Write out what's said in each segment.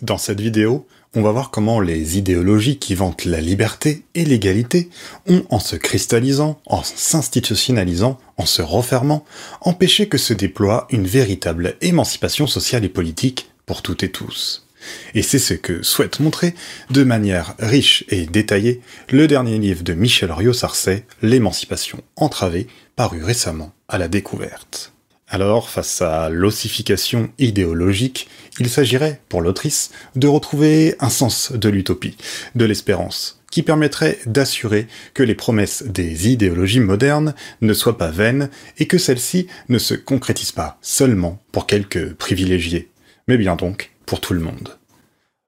Dans cette vidéo, on va voir comment les idéologies qui vantent la liberté et l'égalité ont, en se cristallisant, en s'institutionnalisant, en se refermant, empêché que se déploie une véritable émancipation sociale et politique pour toutes et tous. Et c'est ce que souhaite montrer, de manière riche et détaillée, le dernier livre de Michel Riot-Sarcey, L'émancipation entravée, paru récemment à la découverte. Alors, face à l'ossification idéologique, il s'agirait, pour l'autrice, de retrouver un sens de l'utopie, de l'espérance, qui permettrait d'assurer que les promesses des idéologies modernes ne soient pas vaines et que celles-ci ne se concrétisent pas seulement pour quelques privilégiés, mais bien donc pour tout le monde.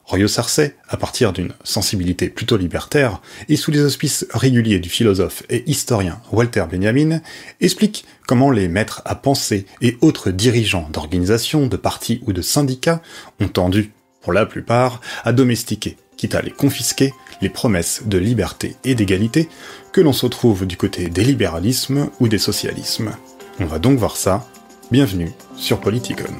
Royo Sarcey, à partir d'une sensibilité plutôt libertaire, et sous les auspices réguliers du philosophe et historien Walter Benjamin, explique comment les maîtres à penser et autres dirigeants d'organisations, de partis ou de syndicats ont tendu, pour la plupart, à domestiquer, quitte à les confisquer, les promesses de liberté et d'égalité que l'on se trouve du côté des libéralismes ou des socialismes. On va donc voir ça. Bienvenue sur Politicon.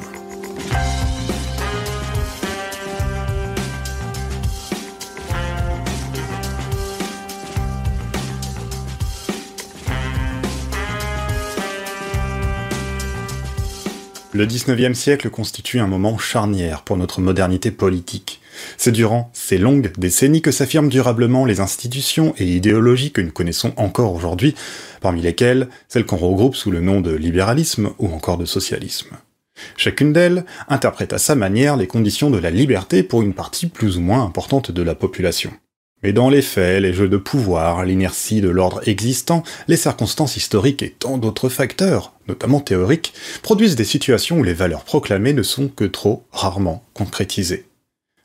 Le XIXe siècle constitue un moment charnière pour notre modernité politique. C'est durant ces longues décennies que s'affirment durablement les institutions et idéologies que nous connaissons encore aujourd'hui, parmi lesquelles celles qu'on regroupe sous le nom de libéralisme ou encore de socialisme. Chacune d'elles interprète à sa manière les conditions de la liberté pour une partie plus ou moins importante de la population. Mais dans les faits, les jeux de pouvoir, l'inertie de l'ordre existant, les circonstances historiques et tant d'autres facteurs, notamment théoriques, produisent des situations où les valeurs proclamées ne sont que trop rarement concrétisées.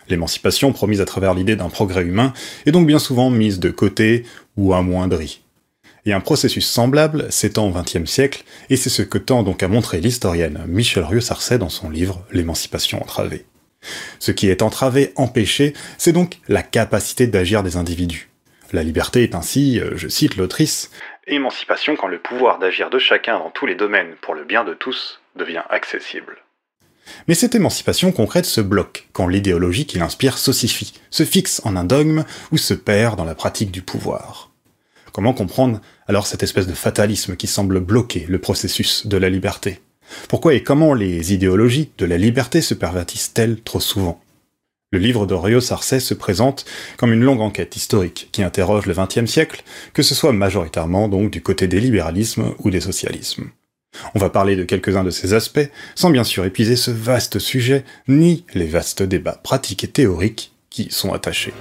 L'émancipation promise à travers l'idée d'un progrès humain est donc bien souvent mise de côté ou amoindrie. Et un processus semblable s'étend au XXe siècle, et c'est ce que tend donc à montrer l'historienne Michel Rieux-Sarcey dans son livre L'émancipation entravée. Ce qui est entravé, empêché, c'est donc la capacité d'agir des individus. La liberté est ainsi, euh, je cite l'autrice, émancipation quand le pouvoir d'agir de chacun dans tous les domaines pour le bien de tous devient accessible. Mais cette émancipation concrète se bloque quand l'idéologie qui l'inspire s'ossifie, se fixe en un dogme ou se perd dans la pratique du pouvoir. Comment comprendre alors cette espèce de fatalisme qui semble bloquer le processus de la liberté? Pourquoi et comment les idéologies de la liberté se pervertissent-elles trop souvent? Le livre de Rio Sarcey se présente comme une longue enquête historique qui interroge le XXe siècle, que ce soit majoritairement donc du côté des libéralismes ou des socialismes. On va parler de quelques-uns de ces aspects, sans bien sûr épuiser ce vaste sujet, ni les vastes débats pratiques et théoriques qui y sont attachés.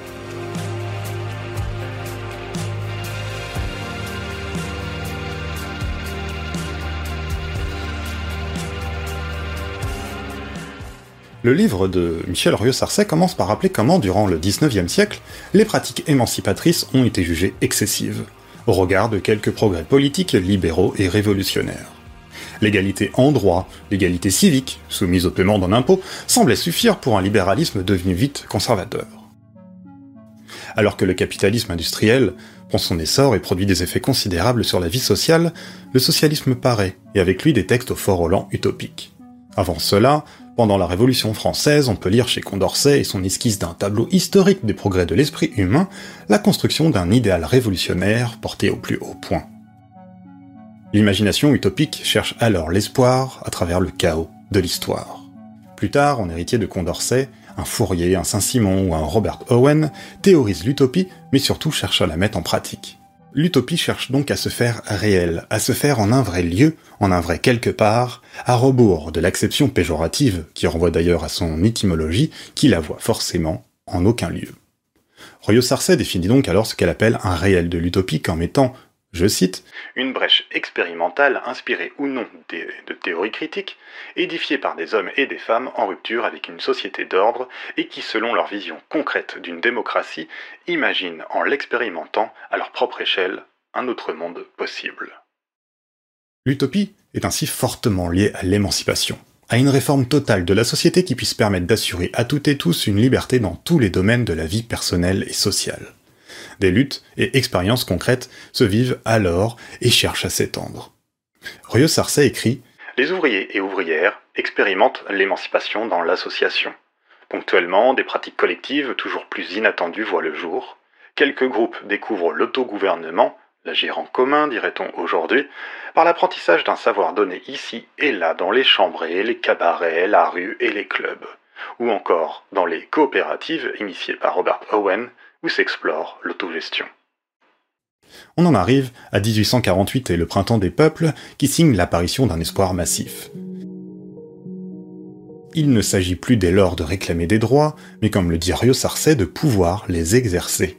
Le livre de Michel Rieux-Sarcey commence par rappeler comment, durant le XIXe siècle, les pratiques émancipatrices ont été jugées excessives, au regard de quelques progrès politiques libéraux et révolutionnaires. L'égalité en droit, l'égalité civique, soumise au paiement d'un impôt, semblait suffire pour un libéralisme devenu vite conservateur. Alors que le capitalisme industriel prend son essor et produit des effets considérables sur la vie sociale, le socialisme paraît, et avec lui des textes au fort Roland utopiques. Avant cela, pendant la Révolution française, on peut lire chez Condorcet et son esquisse d'un tableau historique des progrès de l'esprit humain, la construction d'un idéal révolutionnaire porté au plus haut point. L'imagination utopique cherche alors l'espoir à travers le chaos de l'histoire. Plus tard, en héritier de Condorcet, un Fourier, un Saint-Simon ou un Robert Owen théorise l'utopie, mais surtout cherche à la mettre en pratique. L'utopie cherche donc à se faire réelle, à se faire en un vrai lieu, en un vrai quelque part, à rebours de l'acception péjorative, qui renvoie d'ailleurs à son étymologie, qui la voit forcément en aucun lieu. Royo Sarcey définit donc alors ce qu'elle appelle un réel de l'utopie en mettant je cite, une brèche expérimentale inspirée ou non de théories critiques, édifiée par des hommes et des femmes en rupture avec une société d'ordre et qui, selon leur vision concrète d'une démocratie, imaginent en l'expérimentant à leur propre échelle un autre monde possible. L'utopie est ainsi fortement liée à l'émancipation, à une réforme totale de la société qui puisse permettre d'assurer à toutes et tous une liberté dans tous les domaines de la vie personnelle et sociale. Des luttes et expériences concrètes se vivent alors et cherchent à s'étendre. Rieux Sarcey écrit Les ouvriers et ouvrières expérimentent l'émancipation dans l'association. Ponctuellement, des pratiques collectives toujours plus inattendues voient le jour. Quelques groupes découvrent l'autogouvernement, l'agir en commun, dirait-on aujourd'hui, par l'apprentissage d'un savoir donné ici et là dans les chambrées, les cabarets, la rue et les clubs, ou encore dans les coopératives initiées par Robert Owen, où s'explore l'autogestion. On en arrive à 1848 et le printemps des peuples qui signe l'apparition d'un espoir massif. Il ne s'agit plus dès lors de réclamer des droits, mais comme le dit Rio Sarcey, de pouvoir les exercer.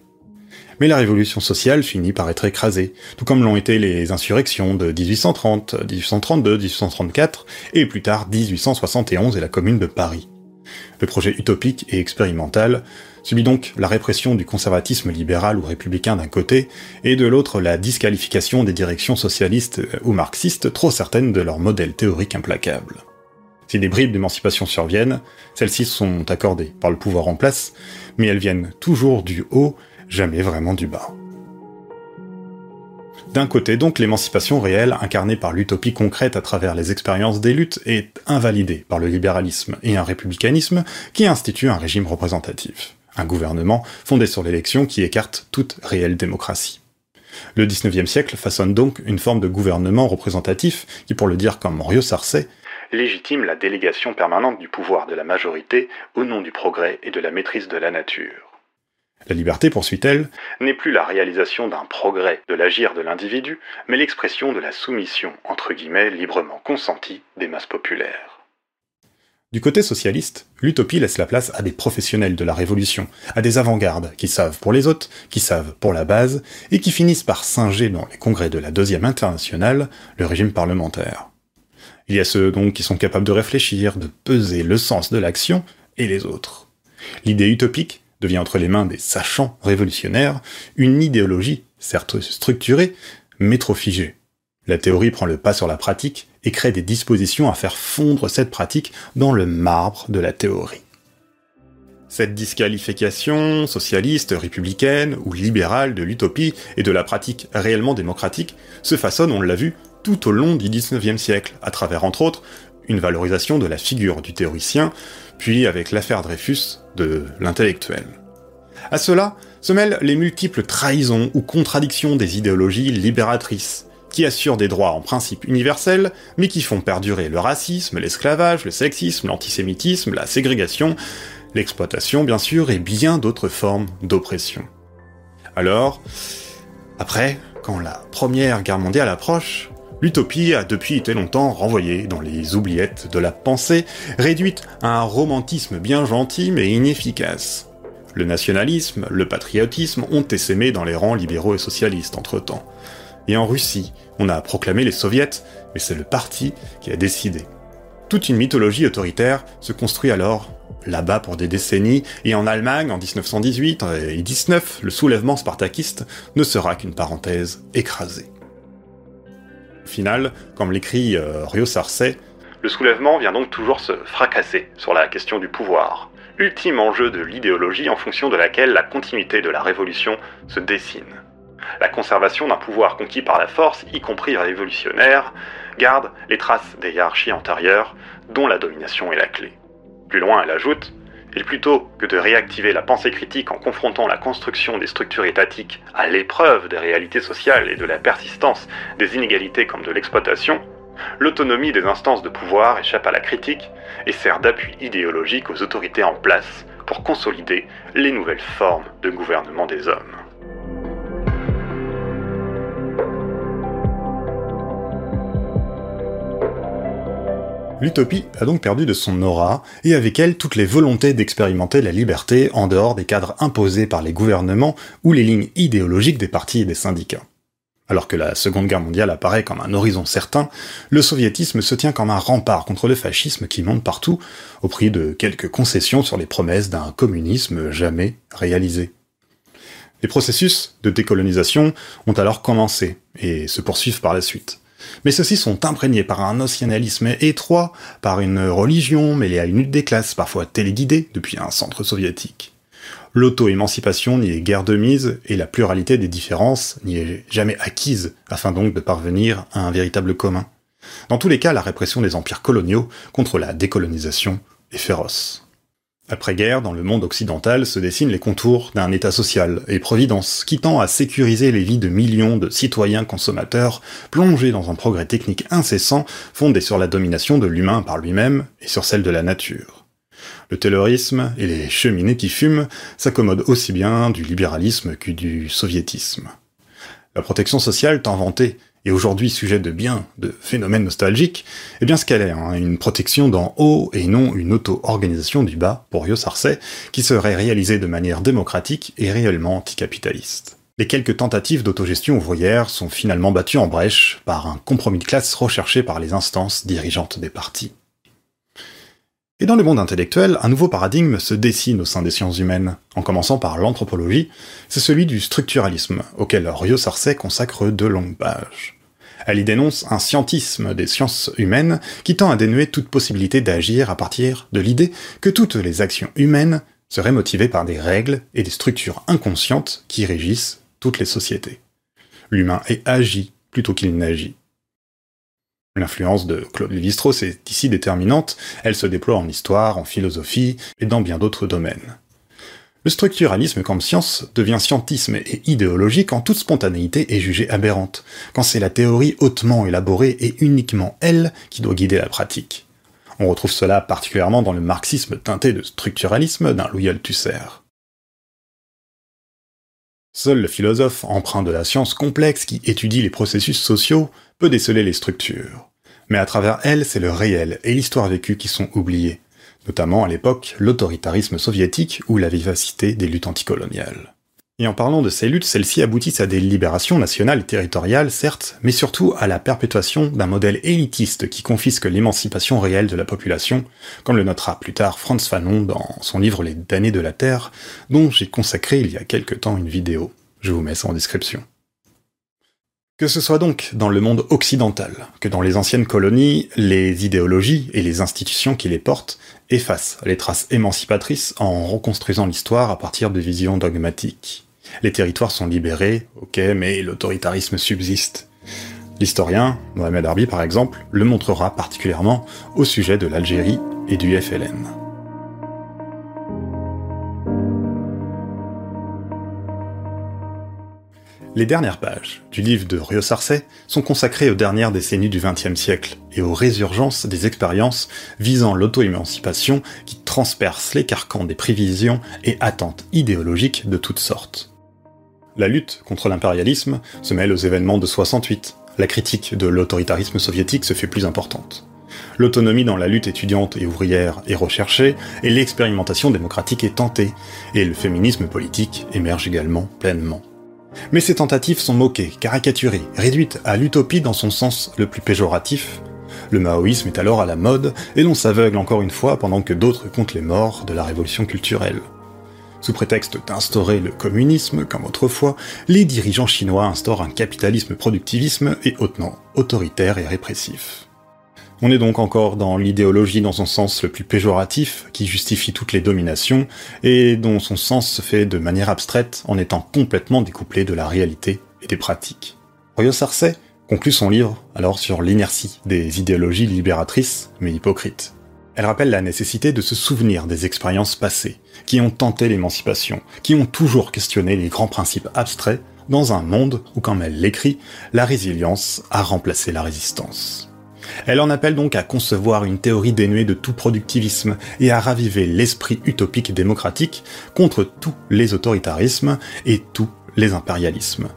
Mais la révolution sociale finit par être écrasée, tout comme l'ont été les insurrections de 1830, 1832, 1834 et plus tard 1871 et la Commune de Paris. Le projet utopique et expérimental subit donc la répression du conservatisme libéral ou républicain d'un côté, et de l'autre la disqualification des directions socialistes ou marxistes trop certaines de leur modèle théorique implacable. Si des bribes d'émancipation surviennent, celles-ci sont accordées par le pouvoir en place, mais elles viennent toujours du haut, jamais vraiment du bas. D'un côté donc, l'émancipation réelle, incarnée par l'utopie concrète à travers les expériences des luttes, est invalidée par le libéralisme et un républicanisme qui institue un régime représentatif. Un gouvernement fondé sur l'élection qui écarte toute réelle démocratie. Le XIXe siècle façonne donc une forme de gouvernement représentatif qui, pour le dire comme Rio Sarcey, légitime la délégation permanente du pouvoir de la majorité au nom du progrès et de la maîtrise de la nature. La liberté, poursuit-elle, n'est plus la réalisation d'un progrès de l'agir de l'individu, mais l'expression de la soumission, entre guillemets, librement consentie des masses populaires. Du côté socialiste, l'utopie laisse la place à des professionnels de la révolution, à des avant-gardes qui savent pour les autres, qui savent pour la base, et qui finissent par singer dans les congrès de la Deuxième Internationale le régime parlementaire. Il y a ceux donc qui sont capables de réfléchir, de peser le sens de l'action, et les autres. L'idée utopique devient entre les mains des sachants révolutionnaires une idéologie, certes structurée, mais trop figée. La théorie prend le pas sur la pratique et crée des dispositions à faire fondre cette pratique dans le marbre de la théorie. Cette disqualification socialiste, républicaine ou libérale de l'utopie et de la pratique réellement démocratique se façonne, on l'a vu, tout au long du XIXe siècle, à travers entre autres une valorisation de la figure du théoricien, puis avec l'affaire Dreyfus de l'intellectuel. À cela se mêlent les multiples trahisons ou contradictions des idéologies libératrices, qui assurent des droits en principe universels, mais qui font perdurer le racisme, l'esclavage, le sexisme, l'antisémitisme, la ségrégation, l'exploitation bien sûr, et bien d'autres formes d'oppression. Alors, après, quand la Première Guerre mondiale approche, L'utopie a depuis été longtemps renvoyée dans les oubliettes de la pensée, réduite à un romantisme bien gentil mais inefficace. Le nationalisme, le patriotisme ont essaimé dans les rangs libéraux et socialistes entre-temps. Et en Russie, on a proclamé les soviets, mais c'est le parti qui a décidé. Toute une mythologie autoritaire se construit alors là-bas pour des décennies, et en Allemagne, en 1918 et 19, le soulèvement spartakiste ne sera qu'une parenthèse écrasée final, comme l'écrit euh, Rio Sarcey, le soulèvement vient donc toujours se fracasser sur la question du pouvoir, ultime enjeu de l'idéologie en fonction de laquelle la continuité de la révolution se dessine. La conservation d'un pouvoir conquis par la force, y compris révolutionnaire, garde les traces des hiérarchies antérieures, dont la domination est la clé. Plus loin, elle ajoute et plutôt que de réactiver la pensée critique en confrontant la construction des structures étatiques à l'épreuve des réalités sociales et de la persistance des inégalités comme de l'exploitation, l'autonomie des instances de pouvoir échappe à la critique et sert d'appui idéologique aux autorités en place pour consolider les nouvelles formes de gouvernement des hommes. L'utopie a donc perdu de son aura, et avec elle toutes les volontés d'expérimenter la liberté en dehors des cadres imposés par les gouvernements ou les lignes idéologiques des partis et des syndicats. Alors que la Seconde Guerre mondiale apparaît comme un horizon certain, le soviétisme se tient comme un rempart contre le fascisme qui monte partout, au prix de quelques concessions sur les promesses d'un communisme jamais réalisé. Les processus de décolonisation ont alors commencé, et se poursuivent par la suite mais ceux-ci sont imprégnés par un nationalisme étroit, par une religion mêlée à une lutte des classes, parfois téléguidée depuis un centre soviétique. L'auto-émancipation n'y est guère de mise, et la pluralité des différences n'y est jamais acquise, afin donc de parvenir à un véritable commun. Dans tous les cas, la répression des empires coloniaux contre la décolonisation est féroce. Après-guerre, dans le monde occidental se dessinent les contours d'un État social et providence qui tend à sécuriser les vies de millions de citoyens consommateurs plongés dans un progrès technique incessant fondé sur la domination de l'humain par lui-même et sur celle de la nature. Le taylorisme et les cheminées qui fument s'accommodent aussi bien du libéralisme que du soviétisme. La protection sociale tant vantée et aujourd'hui sujet de bien de phénomènes nostalgiques, eh bien ce qu'elle est, hein, une protection d'en haut et non une auto-organisation du bas pour Rio Sarcey, qui serait réalisée de manière démocratique et réellement anticapitaliste. Les quelques tentatives d'autogestion ouvrière sont finalement battues en brèche par un compromis de classe recherché par les instances dirigeantes des partis. Et dans le monde intellectuel, un nouveau paradigme se dessine au sein des sciences humaines, en commençant par l'anthropologie, c'est celui du structuralisme, auquel Rio Sarcey consacre deux longues pages. Elle y dénonce un scientisme des sciences humaines qui tend à dénuer toute possibilité d'agir à partir de l'idée que toutes les actions humaines seraient motivées par des règles et des structures inconscientes qui régissent toutes les sociétés. L'humain est agi plutôt qu'il n'agit. L'influence de Claude Lévi-Strauss est ici déterminante, elle se déploie en histoire, en philosophie et dans bien d'autres domaines. Le structuralisme comme science devient scientisme et idéologie quand toute spontanéité est jugée aberrante, quand c'est la théorie hautement élaborée et uniquement elle qui doit guider la pratique. On retrouve cela particulièrement dans le marxisme teinté de structuralisme d'un Louis Althusser. Seul le philosophe empreint de la science complexe qui étudie les processus sociaux peut déceler les structures. Mais à travers elles, c'est le réel et l'histoire vécue qui sont oubliés, notamment à l'époque l'autoritarisme soviétique ou la vivacité des luttes anticoloniales. Et en parlant de ces luttes, celles-ci aboutissent à des libérations nationales et territoriales, certes, mais surtout à la perpétuation d'un modèle élitiste qui confisque l'émancipation réelle de la population, comme le notera plus tard Franz Fanon dans son livre Les damnés de la Terre, dont j'ai consacré il y a quelque temps une vidéo. Je vous mets ça en description. Que ce soit donc dans le monde occidental que dans les anciennes colonies, les idéologies et les institutions qui les portent effacent les traces émancipatrices en reconstruisant l'histoire à partir de visions dogmatiques. Les territoires sont libérés, ok, mais l'autoritarisme subsiste. L'historien, Mohamed Arbi par exemple, le montrera particulièrement au sujet de l'Algérie et du FLN. Les dernières pages du livre de Rio Sarcey sont consacrées aux dernières décennies du XXe siècle et aux résurgences des expériences visant l'auto-émancipation qui transpercent les carcans des prévisions et attentes idéologiques de toutes sortes. La lutte contre l'impérialisme se mêle aux événements de 68. La critique de l'autoritarisme soviétique se fait plus importante. L'autonomie dans la lutte étudiante et ouvrière est recherchée, et l'expérimentation démocratique est tentée, et le féminisme politique émerge également pleinement. Mais ces tentatives sont moquées, caricaturées, réduites à l'utopie dans son sens le plus péjoratif. Le maoïsme est alors à la mode, et l'on s'aveugle encore une fois pendant que d'autres comptent les morts de la révolution culturelle. Sous prétexte d'instaurer le communisme, comme autrefois, les dirigeants chinois instaurent un capitalisme productivisme et hautement autoritaire et répressif. On est donc encore dans l'idéologie dans son sens le plus péjoratif, qui justifie toutes les dominations, et dont son sens se fait de manière abstraite en étant complètement découplé de la réalité et des pratiques. Royo Sarcey conclut son livre alors sur l'inertie des idéologies libératrices mais hypocrites. Elle rappelle la nécessité de se souvenir des expériences passées, qui ont tenté l'émancipation, qui ont toujours questionné les grands principes abstraits dans un monde où, comme elle l'écrit, la résilience a remplacé la résistance. Elle en appelle donc à concevoir une théorie dénuée de tout productivisme et à raviver l'esprit utopique démocratique contre tous les autoritarismes et tous les impérialismes.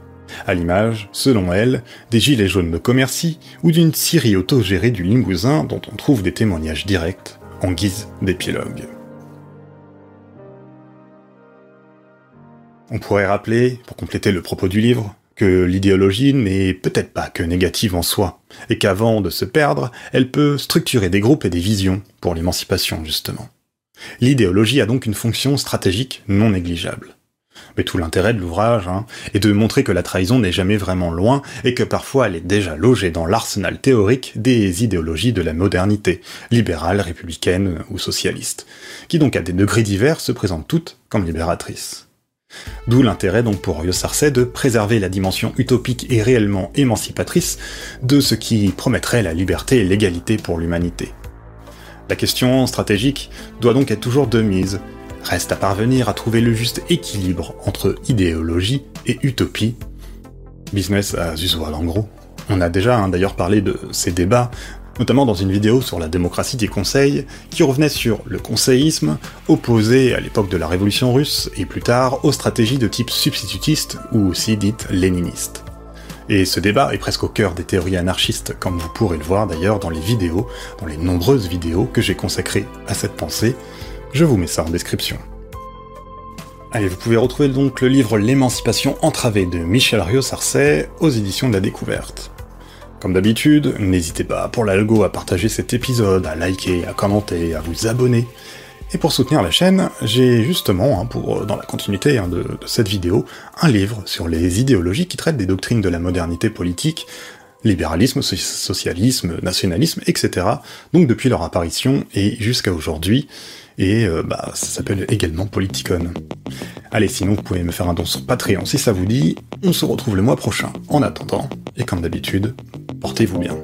À l'image, selon elle, des gilets jaunes de Commercy ou d'une Syrie autogérée du Limousin dont on trouve des témoignages directs en guise d'épilogue. On pourrait rappeler, pour compléter le propos du livre, que l'idéologie n'est peut-être pas que négative en soi, et qu'avant de se perdre, elle peut structurer des groupes et des visions pour l'émancipation, justement. L'idéologie a donc une fonction stratégique non négligeable. Mais tout l'intérêt de l'ouvrage hein, est de montrer que la trahison n'est jamais vraiment loin et que parfois elle est déjà logée dans l'arsenal théorique des idéologies de la modernité, libérale, républicaine ou socialiste, qui donc à des degrés divers se présentent toutes comme libératrices. D'où l'intérêt donc pour Rio Sarcey de préserver la dimension utopique et réellement émancipatrice de ce qui promettrait la liberté et l'égalité pour l'humanité. La question stratégique doit donc être toujours de mise. Reste à parvenir à trouver le juste équilibre entre idéologie et utopie. Business as usual en gros. On a déjà hein, d'ailleurs parlé de ces débats, notamment dans une vidéo sur la démocratie des conseils, qui revenait sur le conseillisme, opposé à l'époque de la révolution russe, et plus tard aux stratégies de type substitutiste, ou aussi dites léninistes. Et ce débat est presque au cœur des théories anarchistes, comme vous pourrez le voir d'ailleurs dans les vidéos, dans les nombreuses vidéos que j'ai consacrées à cette pensée. Je vous mets ça en description. Allez, vous pouvez retrouver donc le livre L'émancipation entravée de Michel Rio-Sarcey aux éditions de la Découverte. Comme d'habitude, n'hésitez pas pour l'algo à partager cet épisode, à liker, à commenter, à vous abonner. Et pour soutenir la chaîne, j'ai justement, hein, pour, euh, dans la continuité hein, de, cette vidéo, un livre sur les idéologies qui traitent des doctrines de la modernité politique, libéralisme, socialisme, nationalisme, etc. Donc depuis leur apparition et jusqu'à aujourd'hui, et euh, bah, ça s'appelle également Politicon. Allez, sinon vous pouvez me faire un don sur Patreon si ça vous dit, on se retrouve le mois prochain. En attendant, et comme d'habitude, Portez-vous bien.